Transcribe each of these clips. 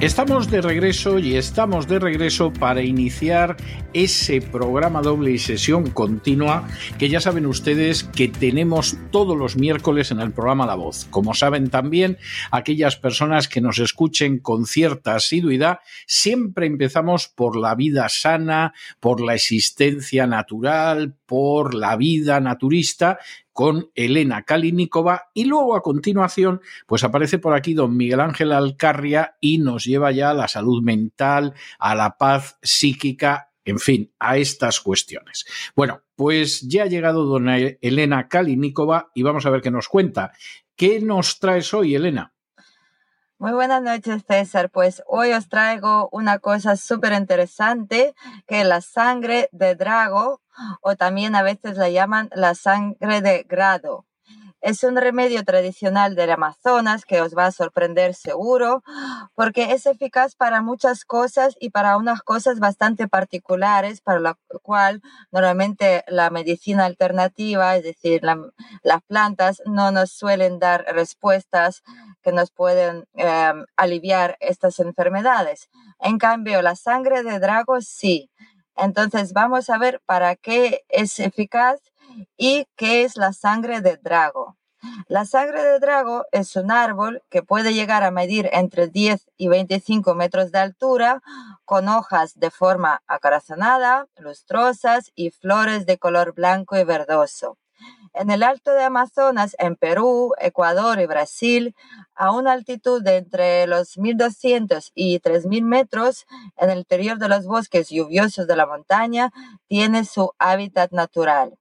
Estamos de regreso y estamos de regreso para iniciar ese programa doble y sesión continua que ya saben ustedes que tenemos todos los miércoles en el programa La Voz. Como saben también, aquellas personas que nos escuchen con cierta asiduidad, siempre empezamos por la vida sana, por la existencia natural, por la vida naturista con Elena Kalinikova y luego a continuación pues aparece por aquí don Miguel Ángel Alcarria y nos lleva ya a la salud mental, a la paz psíquica, en fin, a estas cuestiones. Bueno, pues ya ha llegado dona Elena Kalinikova y vamos a ver qué nos cuenta. ¿Qué nos traes hoy, Elena? Muy buenas noches, César. Pues hoy os traigo una cosa súper interesante, que es la sangre de drago o también a veces la llaman la sangre de grado. Es un remedio tradicional del Amazonas que os va a sorprender seguro porque es eficaz para muchas cosas y para unas cosas bastante particulares para lo cual normalmente la medicina alternativa, es decir, las plantas no nos suelen dar respuestas que nos pueden em, aliviar estas enfermedades. En cambio, la sangre de drago sí. Entonces vamos a ver para qué es eficaz y qué es la sangre de drago. La sangre de drago es un árbol que puede llegar a medir entre 10 y 25 metros de altura, con hojas de forma acarazonada, lustrosas y flores de color blanco y verdoso. En el Alto de Amazonas, en Perú, Ecuador y Brasil, a una altitud de entre los 1.200 y 3.000 metros, en el interior de los bosques lluviosos de la montaña, tiene su hábitat natural.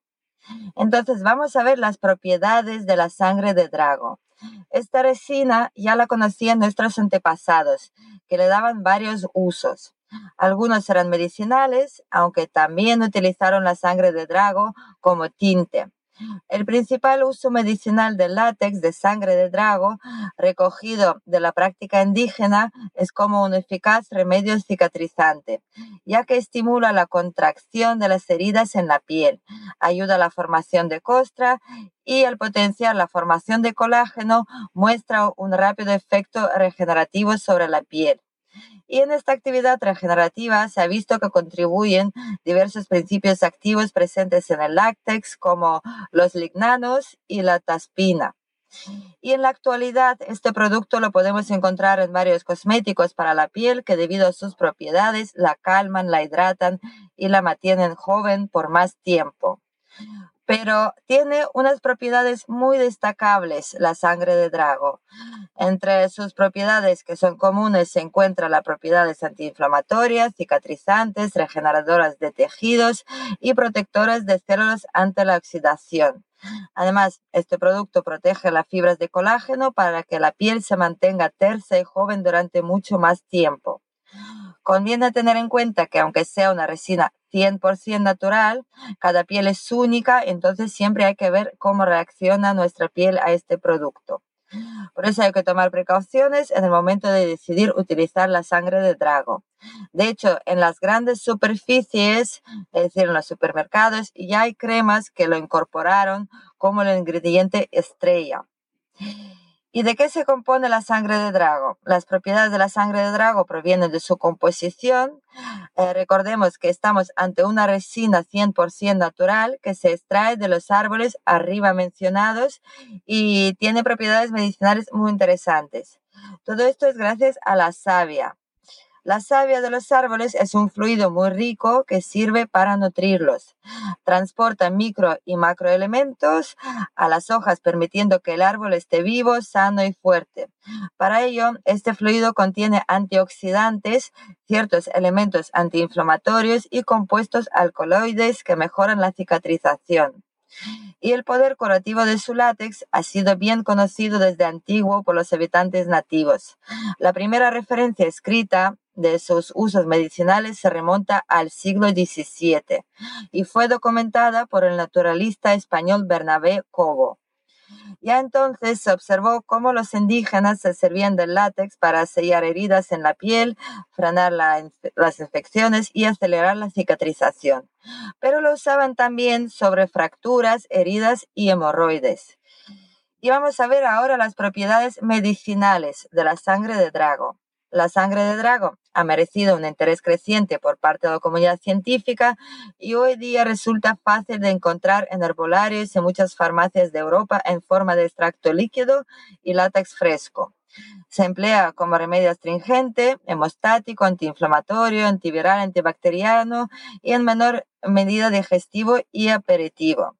Entonces vamos a ver las propiedades de la sangre de drago. Esta resina ya la conocían nuestros antepasados, que le daban varios usos. Algunos eran medicinales, aunque también utilizaron la sangre de drago como tinte. El principal uso medicinal del látex de sangre de drago, recogido de la práctica indígena, es como un eficaz remedio cicatrizante, ya que estimula la contracción de las heridas en la piel, ayuda a la formación de costra y al potenciar la formación de colágeno muestra un rápido efecto regenerativo sobre la piel. Y en esta actividad regenerativa se ha visto que contribuyen diversos principios activos presentes en el látex, como los lignanos y la taspina. Y en la actualidad, este producto lo podemos encontrar en varios cosméticos para la piel que debido a sus propiedades la calman, la hidratan y la mantienen joven por más tiempo pero tiene unas propiedades muy destacables la sangre de drago. Entre sus propiedades que son comunes se encuentran las propiedades antiinflamatorias, cicatrizantes, regeneradoras de tejidos y protectoras de células ante la oxidación. Además, este producto protege las fibras de colágeno para que la piel se mantenga tersa y joven durante mucho más tiempo. Conviene tener en cuenta que aunque sea una resina 100% natural, cada piel es única, entonces siempre hay que ver cómo reacciona nuestra piel a este producto. Por eso hay que tomar precauciones en el momento de decidir utilizar la sangre de drago. De hecho, en las grandes superficies, es decir, en los supermercados, ya hay cremas que lo incorporaron como el ingrediente estrella. ¿Y de qué se compone la sangre de drago? Las propiedades de la sangre de drago provienen de su composición. Eh, recordemos que estamos ante una resina 100% natural que se extrae de los árboles arriba mencionados y tiene propiedades medicinales muy interesantes. Todo esto es gracias a la savia. La savia de los árboles es un fluido muy rico que sirve para nutrirlos. Transporta micro y macroelementos a las hojas, permitiendo que el árbol esté vivo, sano y fuerte. Para ello, este fluido contiene antioxidantes, ciertos elementos antiinflamatorios y compuestos alcaloides que mejoran la cicatrización y el poder curativo de su látex ha sido bien conocido desde antiguo por los habitantes nativos. La primera referencia escrita de sus usos medicinales se remonta al siglo XVII y fue documentada por el naturalista español Bernabé Cobo. Ya entonces se observó cómo los indígenas se servían del látex para sellar heridas en la piel, frenar las infecciones y acelerar la cicatrización. Pero lo usaban también sobre fracturas, heridas y hemorroides. Y vamos a ver ahora las propiedades medicinales de la sangre de drago. La sangre de drago ha merecido un interés creciente por parte de la comunidad científica y hoy día resulta fácil de encontrar en herbolarios y muchas farmacias de Europa en forma de extracto líquido y látex fresco. Se emplea como remedio astringente, hemostático, antiinflamatorio, antiviral, antibacteriano y en menor medida digestivo y aperitivo.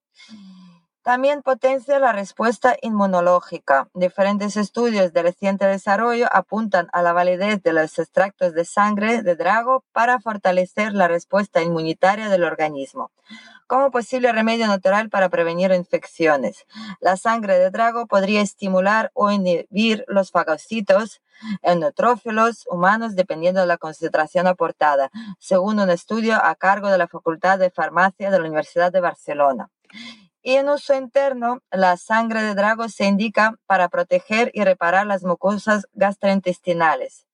También potencia la respuesta inmunológica. Diferentes estudios de reciente desarrollo apuntan a la validez de los extractos de sangre de drago para fortalecer la respuesta inmunitaria del organismo. Como posible remedio natural para prevenir infecciones, la sangre de drago podría estimular o inhibir los fagocitos en neutrófilos humanos dependiendo de la concentración aportada, según un estudio a cargo de la Facultad de Farmacia de la Universidad de Barcelona. Y en uso interno, la sangre de drago se indica para proteger y reparar las mucosas gastrointestinales.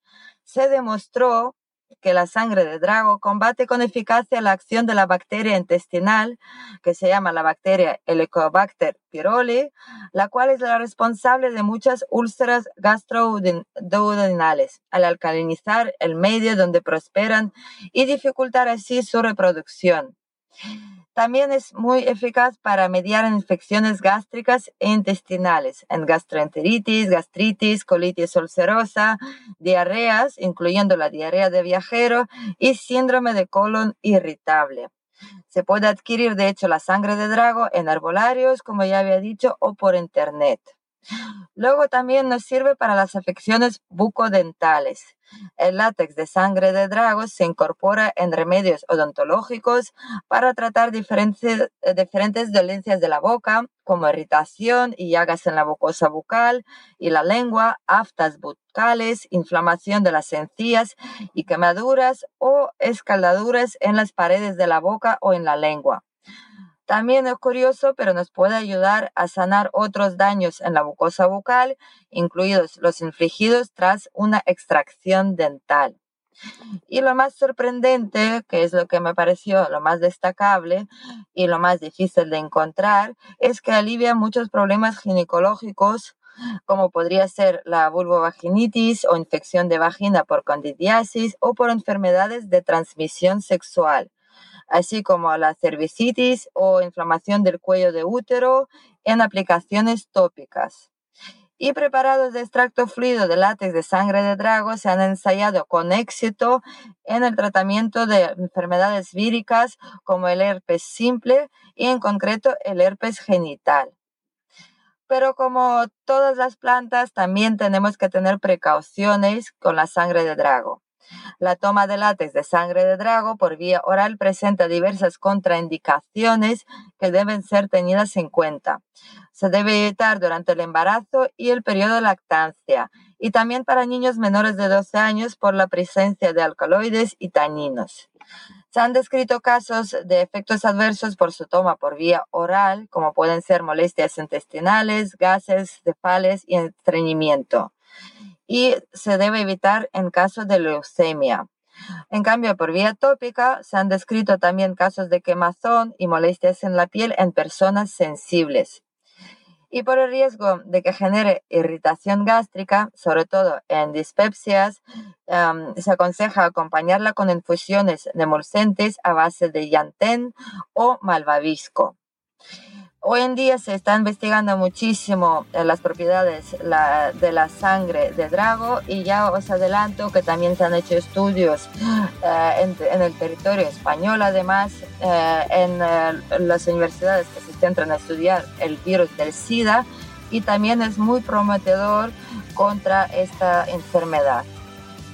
Se demostró que la sangre de drago combate con eficacia la acción de la bacteria intestinal, que se llama la bacteria Helicobacter pylori, la cual es la responsable de muchas úlceras gastroduodenales, al alcalinizar el medio donde prosperan y dificultar así su reproducción. También es muy eficaz para mediar infecciones gástricas e intestinales, en gastroenteritis, gastritis, colitis ulcerosa, diarreas, incluyendo la diarrea de viajero y síndrome de colon irritable. Se puede adquirir, de hecho, la sangre de drago en arbolarios, como ya había dicho, o por internet. Luego también nos sirve para las afecciones bucodentales. El látex de sangre de drago se incorpora en remedios odontológicos para tratar diferentes, eh, diferentes dolencias de la boca, como irritación y llagas en la mucosa bucal y la lengua, aftas bucales, inflamación de las encías y quemaduras o escaldaduras en las paredes de la boca o en la lengua. También es curioso, pero nos puede ayudar a sanar otros daños en la mucosa bucal, incluidos los infligidos tras una extracción dental. Y lo más sorprendente, que es lo que me pareció lo más destacable y lo más difícil de encontrar, es que alivia muchos problemas ginecológicos como podría ser la vulvovaginitis o infección de vagina por candidiasis o por enfermedades de transmisión sexual así como la cervicitis o inflamación del cuello de útero en aplicaciones tópicas. Y preparados de extracto fluido de látex de sangre de drago se han ensayado con éxito en el tratamiento de enfermedades víricas como el herpes simple y en concreto el herpes genital. Pero como todas las plantas, también tenemos que tener precauciones con la sangre de drago. La toma de látex de sangre de drago por vía oral presenta diversas contraindicaciones que deben ser tenidas en cuenta. Se debe evitar durante el embarazo y el periodo de lactancia, y también para niños menores de 12 años por la presencia de alcaloides y taninos. Se han descrito casos de efectos adversos por su toma por vía oral, como pueden ser molestias intestinales, gases, cefales y estreñimiento y se debe evitar en caso de leucemia. En cambio, por vía tópica se han descrito también casos de quemazón y molestias en la piel en personas sensibles. Y por el riesgo de que genere irritación gástrica, sobre todo en dispepsias, se aconseja acompañarla con infusiones de a base de yantén o malvavisco. Hoy en día se está investigando muchísimo eh, las propiedades de la sangre de drago y ya os adelanto que también se han hecho estudios eh, en, el territorio español, además eh, en las universidades que se centran a estudiar el virus del SIDA y también es muy prometedor contra esta enfermedad.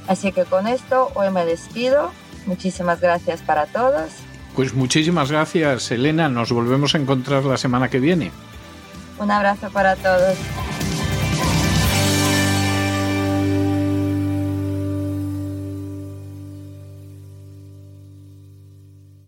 Así que con esto hoy me despido. Muchísimas gracias para todos pues muchísimas gracias, Elena. Nos volvemos a encontrar la semana que viene. Un abrazo para todos.